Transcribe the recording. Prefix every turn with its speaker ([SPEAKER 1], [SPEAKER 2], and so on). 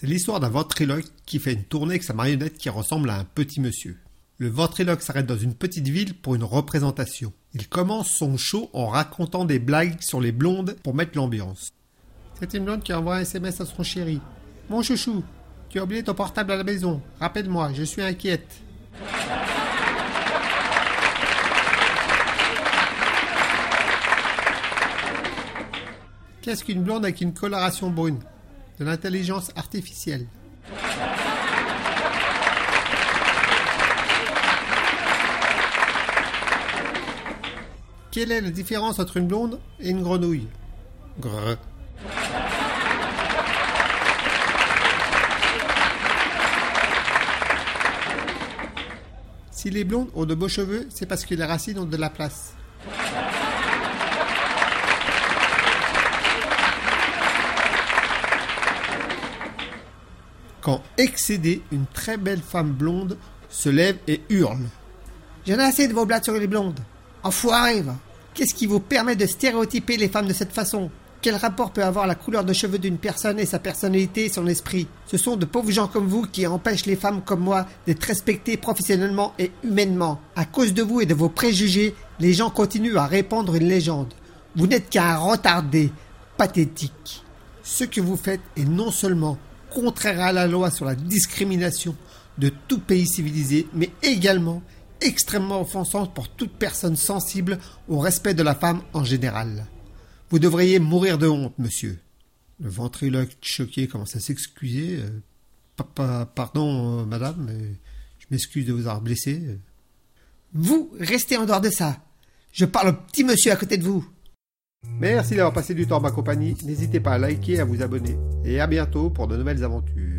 [SPEAKER 1] C'est l'histoire d'un ventriloque qui fait une tournée avec sa marionnette qui ressemble à un petit monsieur. Le ventriloque s'arrête dans une petite ville pour une représentation. Il commence son show en racontant des blagues sur les blondes pour mettre l'ambiance. C'est une blonde qui envoie un SMS à son chéri. Mon chouchou, tu as oublié ton portable à la maison. Rappelle-moi, je suis inquiète. Qu'est-ce qu'une blonde avec une coloration brune? De l'intelligence artificielle. Quelle est la différence entre une blonde et une grenouille? Grrr. Si les blondes ont de beaux cheveux, c'est parce que les racines ont de la place. Quand excédé, une très belle femme blonde se lève et hurle. J'en ai assez de vos blagues sur les blondes. Enfoiré, va. Qu'est-ce qui vous permet de stéréotyper les femmes de cette façon? Quel rapport peut avoir la couleur de cheveux d'une personne et sa personnalité et son esprit? Ce sont de pauvres gens comme vous qui empêchent les femmes comme moi d'être respectées professionnellement et humainement. À cause de vous et de vos préjugés, les gens continuent à répandre une légende. Vous n'êtes qu'un retardé, pathétique. Ce que vous faites est non seulement contraire à la loi sur la discrimination de tout pays civilisé, mais également extrêmement offensante pour toute personne sensible au respect de la femme en général. Vous devriez mourir de honte, monsieur. Le ventriloque choqué commence à s'excuser. Euh, pardon, euh, madame, je m'excuse de vous avoir blessé. Vous restez en dehors de ça. Je parle au petit monsieur à côté de vous. Merci d'avoir passé du temps en ma compagnie. N'hésitez pas à liker à vous abonner. Et à bientôt pour de nouvelles aventures.